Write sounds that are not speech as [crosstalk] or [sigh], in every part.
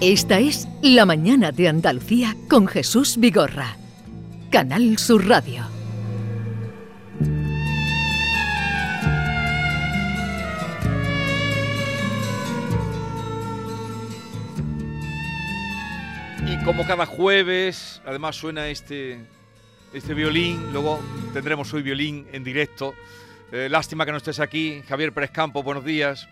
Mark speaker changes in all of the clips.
Speaker 1: Esta es La Mañana de Andalucía con Jesús Vigorra. Canal Sur Radio.
Speaker 2: Y como cada jueves, además suena este, este violín, luego tendremos hoy violín en directo. Eh, lástima que no estés aquí. Javier Pérez Campo, buenos días.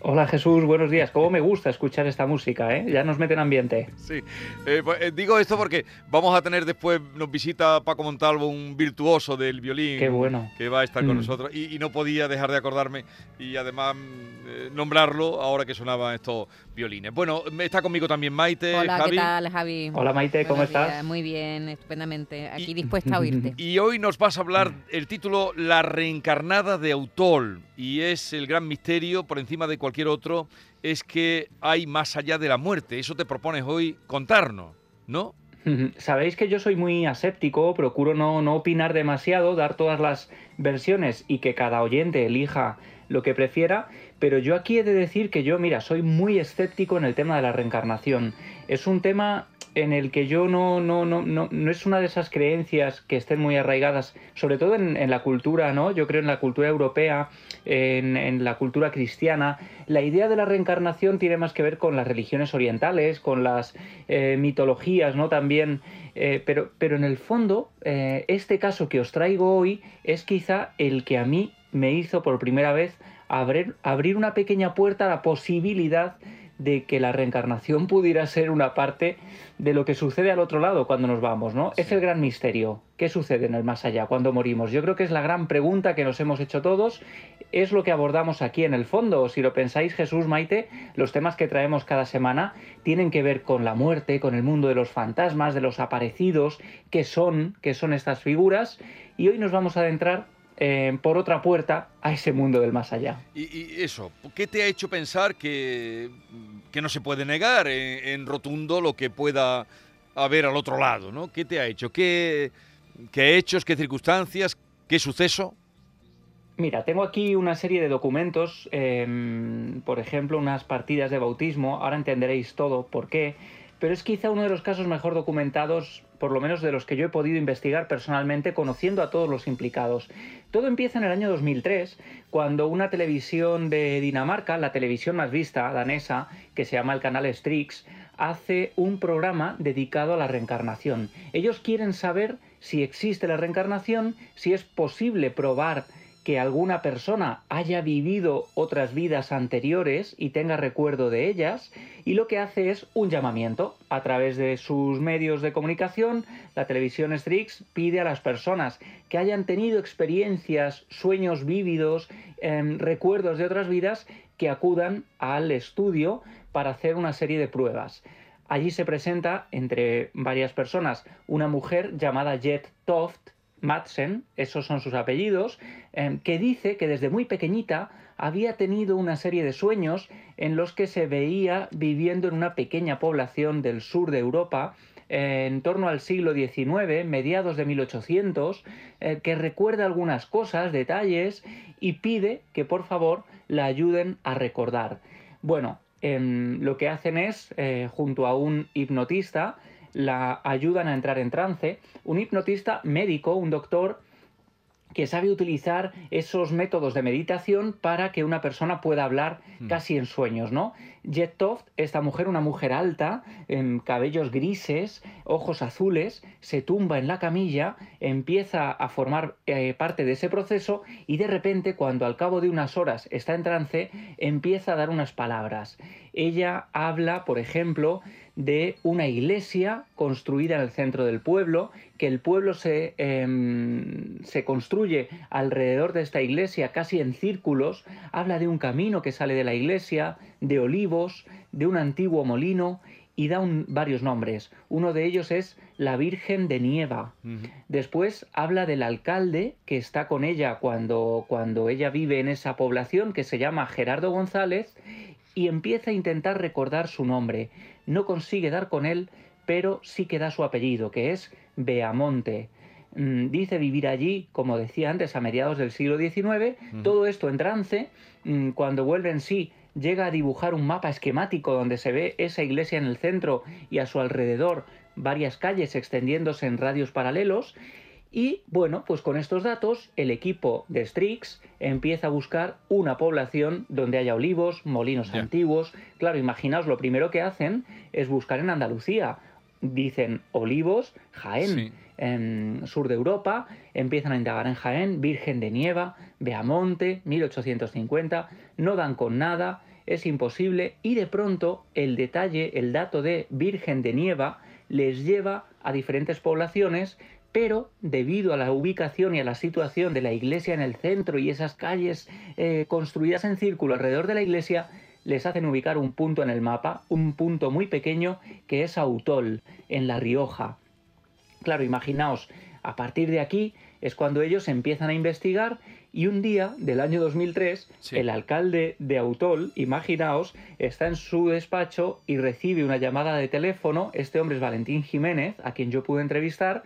Speaker 3: Hola Jesús, buenos días. ¿Cómo me gusta escuchar esta música? ¿eh? Ya nos mete en ambiente.
Speaker 2: Sí, eh, pues, eh, digo esto porque vamos a tener después, nos visita Paco Montalvo, un virtuoso del violín.
Speaker 3: Qué bueno.
Speaker 2: Que va a estar con
Speaker 3: Mm.
Speaker 2: nosotros y, y no podía dejar de acordarme y además mm, nombrarlo ahora que sonaban estos violines. Bueno, está conmigo también Maite,
Speaker 4: Hola,
Speaker 2: Javi.
Speaker 4: ¿qué tal, Javi?
Speaker 3: Hola Maite, ¿cómo
Speaker 4: Buenos
Speaker 3: estás?
Speaker 4: días, Muy bien, estupendamente. Aquí
Speaker 2: Y-
Speaker 4: dispuesta a oírte. [laughs]
Speaker 2: Y hoy nos vas a hablar el título La reencarnada de Autol. Y es el gran misterio, por encima de cualquier otro, es que hay más allá de la muerte. Eso te propones hoy contarnos, ¿no?
Speaker 3: Sabéis que yo soy muy aséptico, procuro no, no opinar demasiado, dar todas las versiones y que cada oyente elija lo que prefiera, pero yo aquí he de decir que yo, mira, soy muy escéptico en el tema de la reencarnación. Es un tema en el que yo no, no, no, no, no es una de esas creencias que estén muy arraigadas, sobre todo en, en la cultura, ¿no? Yo creo en la cultura europea, en, la cultura cristiana. La idea de la reencarnación tiene más que ver con las religiones orientales, con las eh, mitologías, ¿no? También, eh, pero, pero en el fondo, eh, este caso que os traigo hoy es quizá el que a mí me hizo por primera vez abrir, abrir una pequeña puerta a la posibilidad que la reencarnación pudiera ser una parte de lo que sucede al otro lado cuando nos vamos, ¿no? Es el gran misterio. ¿Qué sucede en el más allá cuando morimos? Yo creo que es la gran pregunta que nos hemos hecho todos. Es lo que abordamos aquí en el fondo. Si lo pensáis, Jesús, Maite, los temas que traemos cada semana tienen que ver con la muerte, con el mundo de los fantasmas, de los aparecidos, qué son, qué son estas figuras. Y hoy nos vamos a adentrar eh, por otra puerta a ese mundo del más allá.
Speaker 2: Y, y eso, ¿qué te ha hecho pensar que, que no se puede negar en, rotundo lo que pueda haber al otro lado, ¿no? ¿Qué te ha hecho? ¿Qué, qué hechos, qué circunstancias, qué suceso?
Speaker 3: Mira, tengo aquí una serie de documentos, em, por ejemplo, unas partidas de bautismo, ahora entenderéis todo por qué, pero es quizá uno de los casos mejor documentados, por lo menos de los que yo he podido investigar personalmente, conociendo a todos los implicados. Todo empieza en el año 2003, cuando una televisión de Dinamarca, la televisión más vista, danesa, que se llama el canal Strix, hace un programa dedicado a la reencarnación. Ellos quieren saber si existe la reencarnación, si es posible probar que alguna persona haya vivido otras vidas anteriores y tenga recuerdo de ellas, y lo que hace es un llamamiento a través de sus medios de comunicación. La televisión Strix pide a las personas que hayan tenido experiencias, sueños vívidos, em, recuerdos de otras vidas, que acudan al estudio para hacer una serie de pruebas. Allí se presenta, entre varias personas, una mujer llamada Jet Toft, Madsen, esos son sus apellidos, eh, que dice que desde muy pequeñita había tenido una serie de sueños en los que se veía viviendo en una pequeña población del sur de Europa, eh, en torno al siglo XIX, mediados de 1800, eh, que recuerda algunas cosas, detalles, y pide que por favor la ayuden a recordar. Bueno, em, lo que hacen es, eh, junto a un hipnotista, la ayudan a entrar en trance, un hipnotista médico, un doctor que sabe utilizar esos métodos de meditación para que una persona pueda hablar
Speaker 2: Mm.
Speaker 3: casi en sueños, ¿no? Jet Toft, esta mujer, una mujer alta, en cabellos grises, ojos azules, se tumba en la camilla, empieza a formar eh, parte de ese proceso y de repente, cuando al cabo de unas horas está en trance, empieza a dar unas palabras. Ella habla, por ejemplo, de una iglesia construida en el centro del pueblo, que el pueblo se, em, se construye alrededor de esta iglesia casi en círculos, habla de un camino que sale de la iglesia, de olivos, de un antiguo molino y da un- varios nombres. Uno de ellos es la Virgen de Nieva. Después habla del alcalde que está con ella cuando, cuando ella vive en esa población, que se llama Gerardo González, y empieza a intentar recordar su nombre. No consigue dar con él, pero sí que da su apellido, que es Beamonte. Mm, Dice vivir allí, como decía antes, a mediados del siglo XIX. Todo esto en trance. Mm, Cuando vuelve en sí, llega a dibujar un mapa esquemático donde se ve esa iglesia en el centro y a su alrededor varias calles extendiéndose en radios paralelos. Y bueno, pues con estos datos el equipo de Strix empieza a buscar una población donde haya olivos, molinos antiguos. Claro, imaginaos, lo primero que hacen es buscar en Andalucía. Dicen olivos, Jaén,
Speaker 2: Sí.
Speaker 3: en sur de Europa, empiezan a indagar en Jaén, Virgen de Nieva, Beamonte, 1850, no dan con nada, es imposible y de pronto el detalle, el dato de Virgen de Nieva les lleva a diferentes poblaciones, pero debido a la ubicación y a la situación de la iglesia en el centro y esas calles eh, construidas en círculo alrededor de la iglesia, les hacen ubicar un punto en el mapa, un punto muy pequeño que es Autol, en La Rioja. Claro, imaginaos, a partir de aquí es cuando ellos empiezan a investigar y un día del año 2003
Speaker 2: Sí.
Speaker 3: el alcalde de Autol, imaginaos, está en su despacho y recibe una llamada de teléfono, este hombre es Valentín Jiménez, a quien yo pude entrevistar,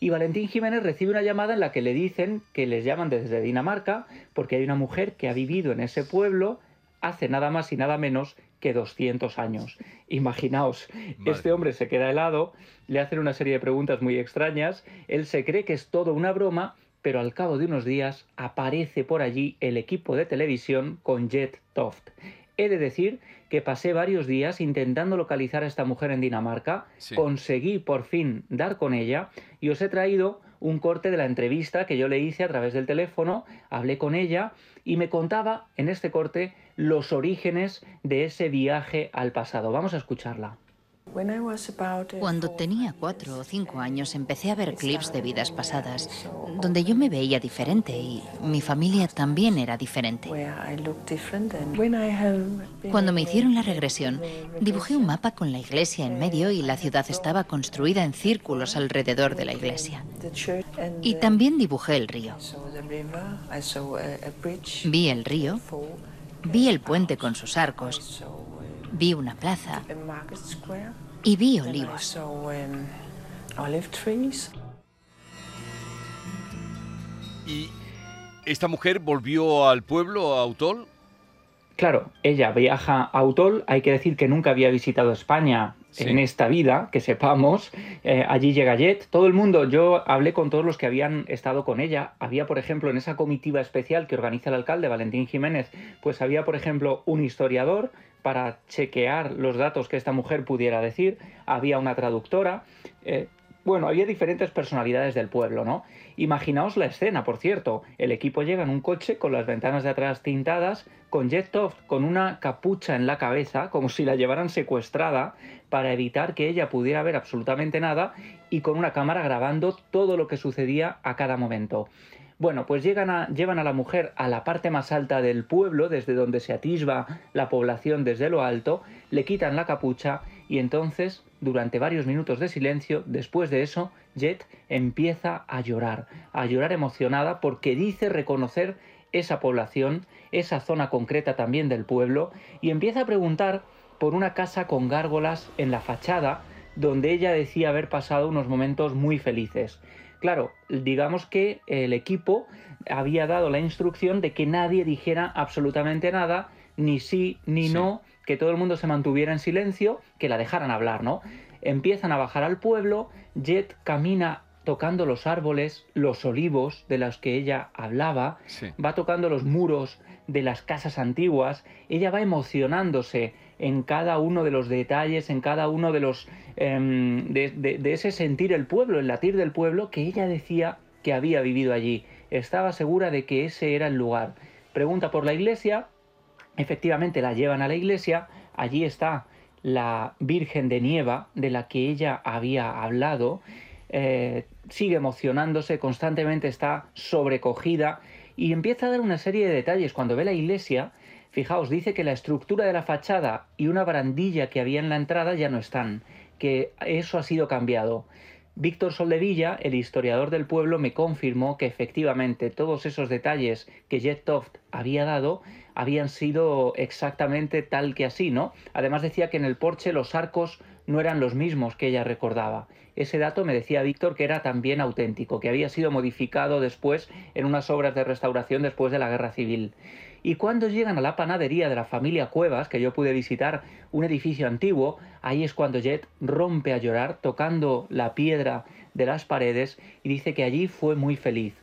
Speaker 3: y Valentín Jiménez recibe una llamada en la que le dicen que les llaman desde Dinamarca porque hay una mujer que ha vivido en ese pueblo hace nada más y nada menos que 200 años. Imaginaos, este hombre se queda helado, le hacen una serie de preguntas muy extrañas, él se cree que es todo una broma, pero al cabo de unos días aparece por allí el equipo de televisión con Jet Toft. He de decir que pasé varios días intentando localizar a esta mujer en Dinamarca,
Speaker 2: Sí.
Speaker 3: conseguí por fin dar con ella y os he traído un corte de la entrevista que yo le hice a través del teléfono, hablé con ella y me contaba en este corte los orígenes de ese viaje al pasado. Vamos a escucharla.
Speaker 5: Cuando tenía cuatro o cinco años empecé a ver clips de vidas pasadas donde yo me veía diferente y mi familia también era diferente. Cuando me hicieron la regresión, dibujé un mapa con la iglesia en medio y la ciudad estaba construida en círculos alrededor de la iglesia. Y también dibujé el río. Vi el río, vi el puente con sus arcos, vi una plaza y vi olivos.
Speaker 2: ¿Y esta mujer volvió al pueblo, a Autol?
Speaker 3: Claro, ella viaja a Autol, hay que decir que nunca había visitado España
Speaker 2: Sí.
Speaker 3: en esta vida, que sepamos. Eh, allí llega Jet, todo el mundo, yo hablé con todos los que habían estado con ella. Había, por ejemplo, en esa comitiva especial que organiza el alcalde Valentín Jiménez, pues había, por ejemplo, un historiador para chequear los datos que esta mujer pudiera decir, había una traductora. eh, bueno, había diferentes personalidades del pueblo, ¿no? Imaginaos la escena, por cierto. El equipo llega en un coche con las ventanas de atrás tintadas, con Jet Toft con una capucha en la cabeza, como si la llevaran secuestrada, para evitar que ella pudiera ver absolutamente nada, y con una cámara grabando todo lo que sucedía a cada momento. Bueno, pues llegan a- llevan a la mujer a la parte más alta del pueblo, desde donde se atisba la población desde lo alto, le quitan la capucha y entonces, durante varios minutos de silencio, después de eso, Jet empieza a llorar, a llorar emocionada porque dice reconocer esa población, esa zona concreta también del pueblo, y empieza a preguntar por una casa con gárgolas en la fachada, donde ella decía haber pasado unos momentos muy felices. Claro, digamos que el equipo había dado la instrucción de que nadie dijera absolutamente nada, ni sí ni
Speaker 2: Sí.
Speaker 3: no, que todo el mundo se mantuviera en silencio, que la dejaran hablar, ¿no? Empiezan a bajar al pueblo, Jet camina tocando los árboles, los olivos de los que ella hablaba,
Speaker 2: Sí.
Speaker 3: va tocando los muros de las casas antiguas, ella va emocionándose en cada uno de los detalles, en cada uno de los em, de, ese sentir el pueblo, el latir del pueblo que ella decía que había vivido allí. Estaba segura de que ese era el lugar. Pregunta por la iglesia, efectivamente la llevan a la iglesia, allí está la Virgen de Nieva de la que ella había hablado, eh, sigue emocionándose, constantemente está sobrecogida y empieza a dar una serie de detalles. Cuando ve la iglesia, fijaos, dice que la estructura de la fachada y una barandilla que había en la entrada ya no están, que eso ha sido cambiado. Víctor Soldevilla, el historiador del pueblo, me confirmó que efectivamente todos esos detalles que Jet Toft había dado habían sido exactamente tal que así, ¿no? Además decía que en el porche los arcos no eran los mismos que ella recordaba. Ese dato me decía Víctor que era también auténtico, que había sido modificado después en unas obras de restauración después de la Guerra Civil. Y cuando llegan a la panadería de la familia Cuevas, que yo pude visitar un edificio antiguo, ahí es cuando Jet rompe a llorar tocando la piedra de las paredes y dice que allí fue muy feliz.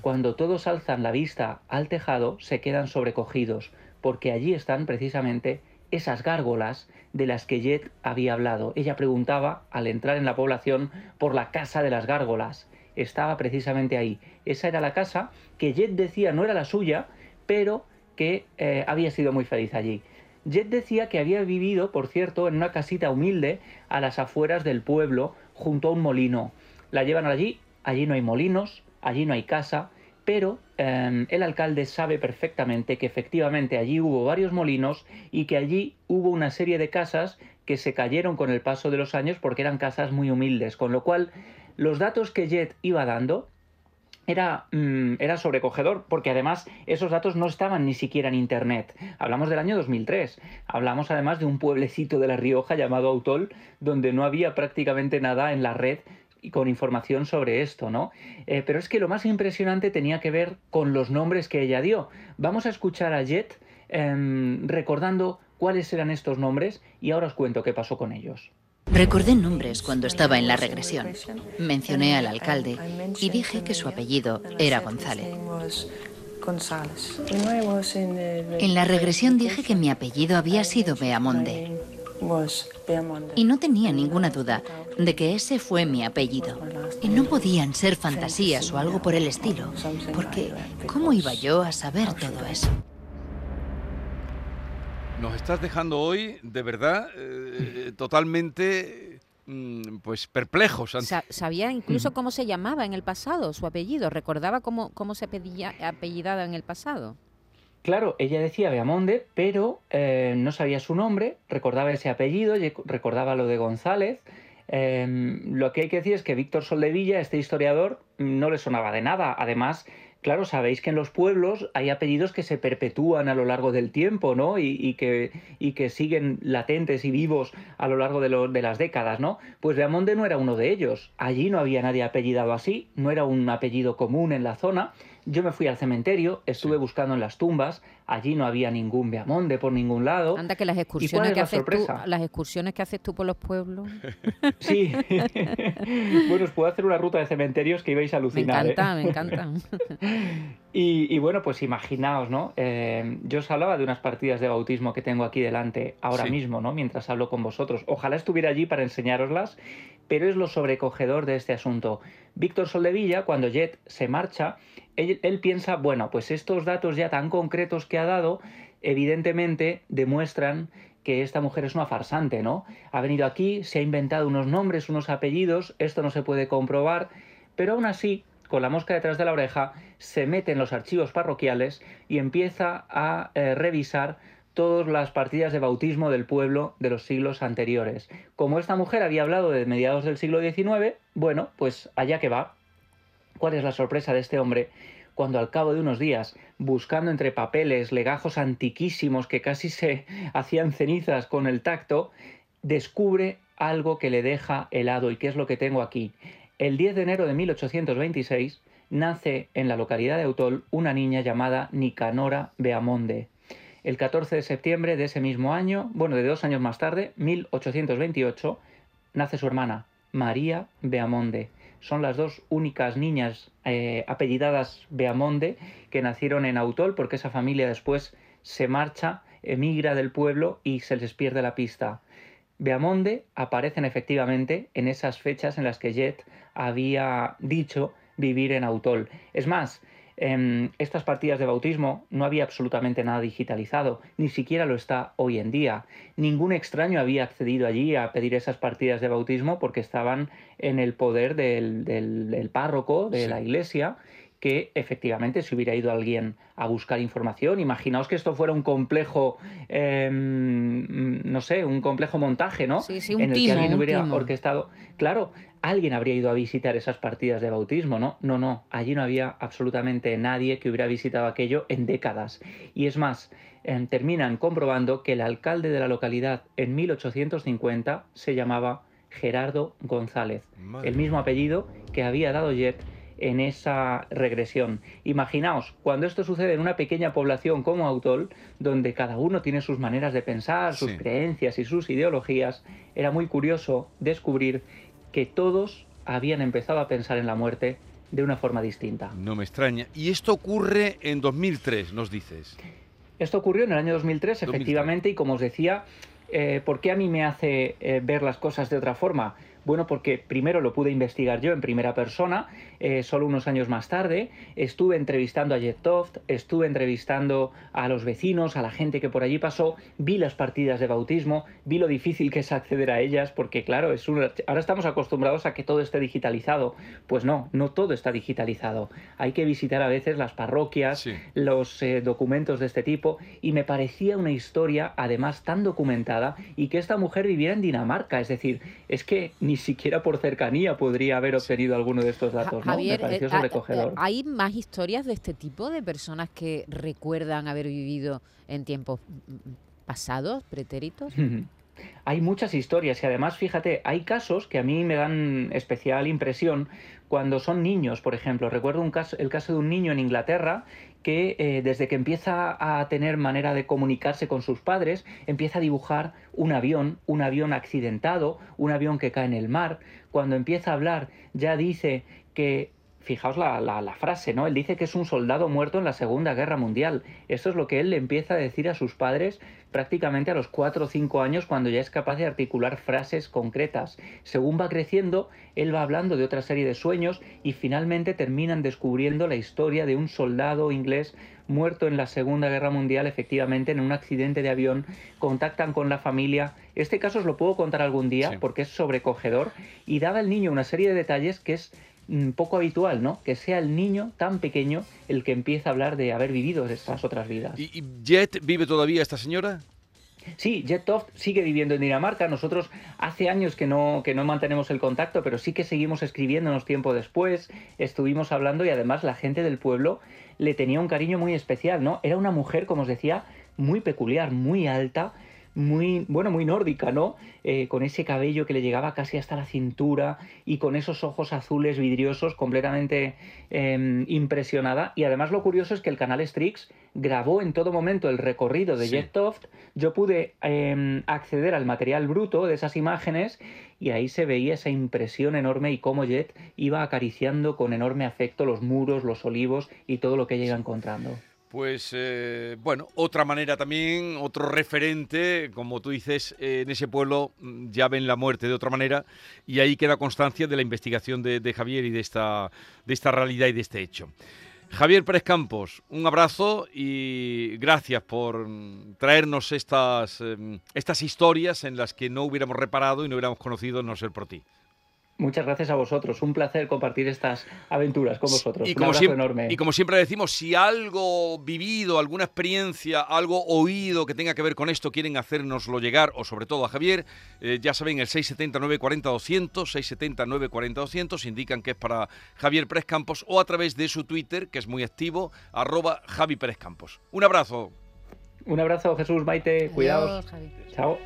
Speaker 3: Cuando todos alzan la vista al tejado, se quedan sobrecogidos, porque allí están precisamente esas gárgolas de las que Jet había hablado. Ella preguntaba, al entrar en la población, por la casa de las gárgolas. Estaba precisamente ahí. Esa era la casa que Jet decía no era la suya, pero que eh, había sido muy feliz allí. Jet decía que había vivido, por cierto, en una casita humilde a las afueras del pueblo, junto a un molino. La llevan allí, allí no hay molinos, allí no hay casa, pero em, el alcalde sabe perfectamente que efectivamente allí hubo varios molinos y que allí hubo una serie de casas que se cayeron con el paso de los años porque eran casas muy humildes, con lo cual los datos que Jet iba dando era, mm, era, sobrecogedor, porque además esos datos no estaban ni siquiera en Internet. Hablamos del año 2003. Hablamos además de un pueblecito de La Rioja llamado Autol, donde no había prácticamente nada en la red y con información sobre esto, ¿no? Eh, pero es que lo más impresionante tenía que ver con los nombres que ella dio. Vamos a escuchar a Jet em, recordando cuáles eran estos nombres y ahora os cuento qué pasó con ellos.
Speaker 5: Recordé nombres cuando estaba en la regresión. Mencioné al alcalde y dije que su apellido era González. En la regresión dije que mi apellido había sido Beamonde. Y no tenía ninguna duda de que ese fue mi apellido. Y no podían ser fantasías o algo por el estilo, porque ¿cómo iba yo a saber todo eso?
Speaker 2: Nos estás dejando hoy, de verdad, eh, totalmente mm, pues perplejos.
Speaker 4: sabía incluso cómo se llamaba en el pasado, su apellido. ¿Recordaba cómo, cómo se pedía apellidada en el pasado?
Speaker 3: Claro, ella decía Beamonde, pero eh, no sabía su nombre, recordaba ese apellido, recordaba lo de González. Em, lo que hay que decir es que Víctor Soldevilla, este historiador, no le sonaba de nada. Además, claro, sabéis que en los pueblos hay apellidos que se perpetúan a lo largo del tiempo, ¿no? Y, que, y que, siguen latentes y vivos a lo largo de, de, las décadas, ¿no? Pues Beamonde no era uno de ellos. Allí no había nadie apellidado así, no era un apellido común en la zona. Yo me fui al cementerio, estuve buscando en las tumbas, allí no había ningún Beamonde por ningún lado.
Speaker 4: Anda que las excursiones que haces tú, las excursiones que haces tú por los pueblos. [laughs]
Speaker 3: Sí. [laughs] bueno, os puedo hacer una ruta de cementerios que ibais a alucinar.
Speaker 4: Me encanta, me [laughs] encanta.
Speaker 3: y, bueno, pues imaginaos, ¿no? Eh, yo os hablaba de unas partidas de bautismo que tengo aquí delante ahora mismo, ¿no? Mientras hablo con vosotros. Ojalá estuviera allí para enseñároslas, pero es lo sobrecogedor de este asunto. Víctor Soldevilla, cuando Jet se marcha, él, piensa, bueno, pues estos datos ya tan concretos que ha dado, evidentemente demuestran que esta mujer es una farsante, ¿no? Ha venido aquí, se ha inventado unos nombres, unos apellidos, esto no se puede comprobar, pero aún así, con la mosca detrás de la oreja, se mete en los archivos parroquiales y empieza a eh, revisar todas las partidas de bautismo del pueblo de los siglos anteriores. Como esta mujer había hablado de mediados del siglo XIX, bueno, pues allá que va, ¿Cuál es la sorpresa de este hombre cuando al cabo de unos días, buscando entre papeles, legajos antiquísimos que casi se [laughs] hacían cenizas con el tacto, descubre algo que le deja helado y que es lo que tengo aquí. El 10 de enero de 1826 nace en la localidad de Autol una niña llamada Nicanora Beamonde. El 14 de septiembre de ese mismo año, bueno, de dos años más tarde, 1828, nace su hermana, María Beamonde son las dos únicas niñas eh, apellidadas Beamonde que nacieron en Autol porque esa familia después se marcha, emigra del pueblo y se les pierde la pista. Beamonde aparecen efectivamente en esas fechas en las que Jet había dicho vivir en Autol. Es más, en estas partidas de bautismo no había absolutamente nada digitalizado, ni siquiera lo está hoy en día. Ningún extraño había accedido allí a pedir esas partidas de bautismo porque estaban en el poder del, párroco de la iglesia que efectivamente si hubiera ido alguien a buscar información, imaginaos que esto fuera un complejo, em, no sé, un complejo montaje, ¿no?
Speaker 4: Sí, sí, un
Speaker 3: en el
Speaker 4: timo,
Speaker 3: que alguien hubiera
Speaker 4: timo.
Speaker 3: orquestado. Claro, alguien habría ido a visitar esas partidas de bautismo, ¿no? No, no, allí no había absolutamente nadie que hubiera visitado aquello en décadas. Y es más, em, terminan comprobando que el alcalde de la localidad en 1850 se llamaba Gerardo González,
Speaker 2: Madre
Speaker 3: el mismo apellido que había dado Jet en esa regresión. Imaginaos, cuando esto sucede en una pequeña población como Autol, donde cada uno tiene sus maneras de pensar, sus
Speaker 2: Sí.
Speaker 3: creencias y sus ideologías, era muy curioso descubrir que todos habían empezado a pensar en la muerte de una forma distinta.
Speaker 2: No me extraña. Y esto ocurre en 2003, nos dices.
Speaker 3: Esto ocurrió en el año 2003,
Speaker 2: 2003.
Speaker 3: efectivamente, y como os decía, eh, ¿por qué a mí me hace eh, ver las cosas de otra forma? Bueno, porque primero lo pude investigar yo en primera persona, eh, solo unos años más tarde, estuve entrevistando a Jet Toft, estuve entrevistando a los vecinos, a la gente que por allí pasó, vi las partidas de bautismo, vi lo difícil que es acceder a ellas, porque claro, es un- ahora estamos acostumbrados a que todo esté digitalizado. Pues no, no todo está digitalizado. Hay que visitar a veces las parroquias,
Speaker 2: Sí.
Speaker 3: los eh, documentos de este tipo y me parecía una historia además tan documentada y que esta mujer viviera en Dinamarca, es decir, es que ni siquiera por cercanía podría haber obtenido alguno de estos datos, ¿no?
Speaker 4: Javier,
Speaker 3: me pareció
Speaker 4: eh, ah,
Speaker 3: sobrecogedor.
Speaker 4: eh, ¿hay más historias de este tipo de personas que recuerdan haber vivido en tiempos mm, mm, pasados, pretéritos?
Speaker 3: Hay muchas historias y además, fíjate, hay casos que a mí me dan especial impresión cuando son niños, por ejemplo. Recuerdo un caso, el caso de un niño en Inglaterra que eh, desde que empieza a tener manera de comunicarse con sus padres, empieza a dibujar un avión, un avión accidentado, un avión que cae en el mar. Cuando empieza a hablar ya dice que Fijaos la, la, la, frase, ¿no? Él dice que es un soldado muerto en la Segunda Guerra Mundial. Esto es lo que él le empieza a decir a sus padres prácticamente a los 4 o 5 años cuando ya es capaz de articular frases concretas. Según va creciendo, él va hablando de otra serie de sueños y finalmente terminan descubriendo la historia de un soldado inglés muerto en la Segunda Guerra Mundial, efectivamente, en un accidente de avión. Contactan con la familia. Este caso os lo puedo contar algún día
Speaker 2: Sí.
Speaker 3: porque es sobrecogedor y da al niño una serie de detalles que es poco habitual, ¿no? Que sea el niño tan pequeño el que empieza a hablar de haber vivido estas otras vidas.
Speaker 2: ¿Y, y Jet vive todavía esta señora?
Speaker 3: Sí, Jet Toft sigue viviendo en Dinamarca. Nosotros hace años que no, que no mantenemos el contacto, pero sí que seguimos escribiéndonos tiempo después. Estuvimos hablando y además la gente del pueblo le tenía un cariño muy especial, ¿no? Era una mujer, como os decía, muy peculiar, muy alta, muy, bueno, muy nórdica, ¿no? Eh, con ese cabello que le llegaba casi hasta la cintura y con esos ojos azules vidriosos, completamente eh, impresionada. Y además lo curioso es que el canal Strix grabó en todo momento el recorrido de
Speaker 2: Sí.
Speaker 3: Jet Toft. Yo pude eh, acceder al material bruto de esas imágenes y ahí se veía esa impresión enorme y cómo Jet iba acariciando con enorme afecto los muros, los olivos y todo lo que ella iba encontrando.
Speaker 2: Pues eh, bueno, otra manera también, otro referente, como tú dices, eh, en ese pueblo mm, ya ven la muerte de otra manera y ahí queda constancia de la investigación de, de Javier y de esta, de esta realidad y de este hecho. Javier Pérez Campos, un abrazo y gracias por mm, traernos estas, em, estas historias en las que no hubiéramos reparado y no hubiéramos conocido no ser por ti.
Speaker 3: Muchas gracias a vosotros. Un placer compartir estas aventuras con vosotros.
Speaker 2: Y
Speaker 3: Un
Speaker 2: como, siempre,
Speaker 3: enorme.
Speaker 2: y como siempre decimos, si algo vivido, alguna experiencia, algo oído que tenga que ver con esto quieren hacérnoslo llegar, o sobre todo a Javier, eh, ya saben, el 679 40 200, 679 40 200, indican que es para Javier Pérez Campos, o a través de su Twitter, que es muy activo, arroba Javi Pérez Campos. Un abrazo.
Speaker 3: Un abrazo, Jesús, Maite. Cuidaos.
Speaker 4: Adiós, Javi.
Speaker 3: Chao.